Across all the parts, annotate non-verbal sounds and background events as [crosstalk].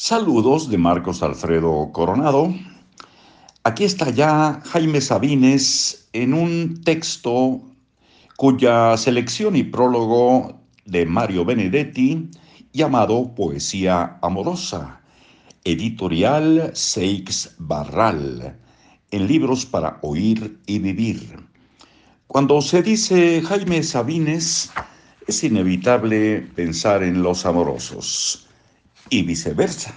Saludos de Marcos Alfredo Coronado. Aquí está ya Jaime Sabines en un texto cuya selección y prólogo de Mario Benedetti llamado Poesía Amorosa, editorial Seix Barral, en libros para oír y vivir. Cuando se dice Jaime Sabines, es inevitable pensar en los amorosos y viceversa.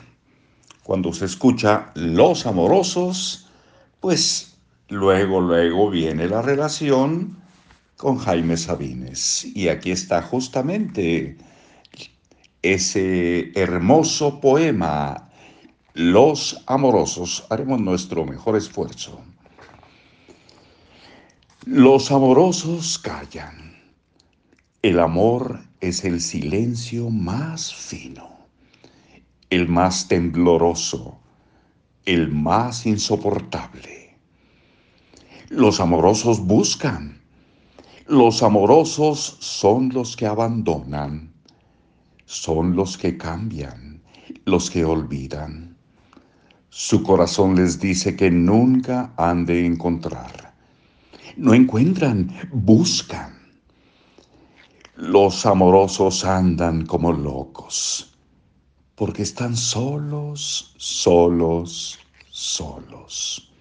Cuando se escucha los amorosos, pues luego, luego viene la relación con Jaime Sabines. Y aquí está justamente ese hermoso poema, Los amorosos. Haremos nuestro mejor esfuerzo. Los amorosos callan. El amor es el silencio más fino el más tembloroso, el más insoportable. Los amorosos buscan, los amorosos son los que abandonan, son los que cambian, los que olvidan. Su corazón les dice que nunca han de encontrar. No encuentran, buscan. Los amorosos andan como locos porque están solos, solos, solos,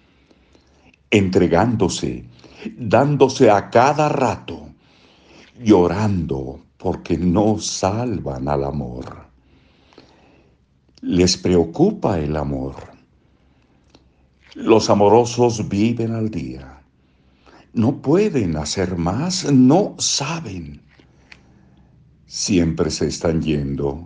entregándose, dándose a cada rato, llorando porque no salvan al amor. Les preocupa el amor. Los amorosos viven al día. No pueden hacer más, no saben. Siempre se están yendo,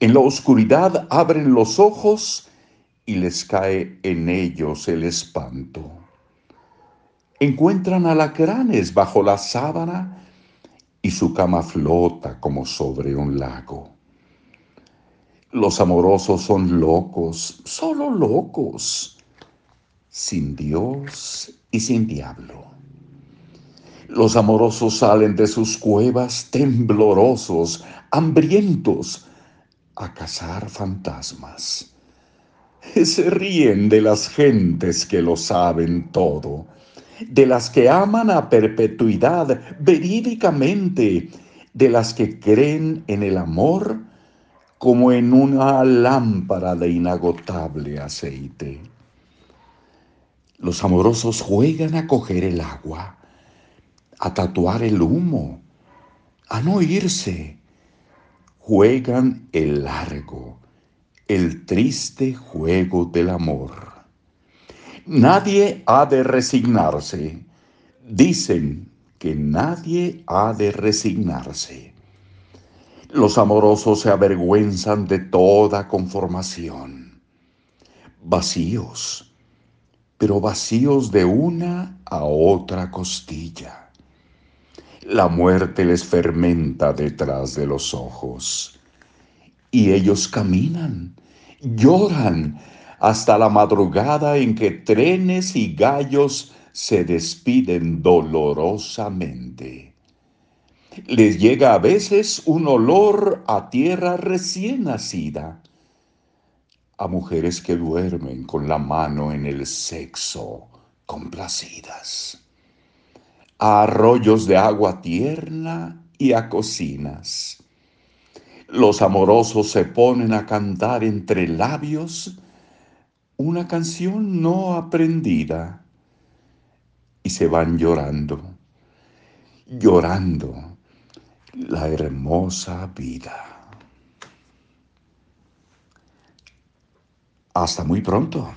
En la oscuridad abren los ojos y les cae en ellos el espanto. Encuentran alacranes bajo la sábana y su cama flota como sobre un lago. Los amorosos son locos, solo locos, sin Dios y sin diablo. Los amorosos salen de sus cuevas temblorosos, hambrientos, a cazar fantasmas. [laughs] Se ríen de las gentes que lo saben todo, de las que aman a perpetuidad verídicamente, de las que creen en el amor como en una lámpara de inagotable aceite. Los amorosos juegan a coger el agua, a tatuar el humo, a no irse, juegan el largo, el triste juego del amor. Nadie ha de resignarse. Dicen que nadie ha de resignarse. Los amorosos se avergüenzan de toda conformación. Vacíos, pero vacíos de una a otra costilla la muerte les fermenta detrás de los ojos. Y ellos caminan, lloran hasta la madrugada en que trenes y gallos se despiden dolorosamente. Les llega a veces un olor a tierra recién nacida, a mujeres que duermen con la mano en el sexo, complacidas a arroyos de agua tierna y a cocinas. Los amorosos se ponen a cantar entre labios una canción no aprendida y se van llorando, llorando la hermosa vida. Hasta muy pronto.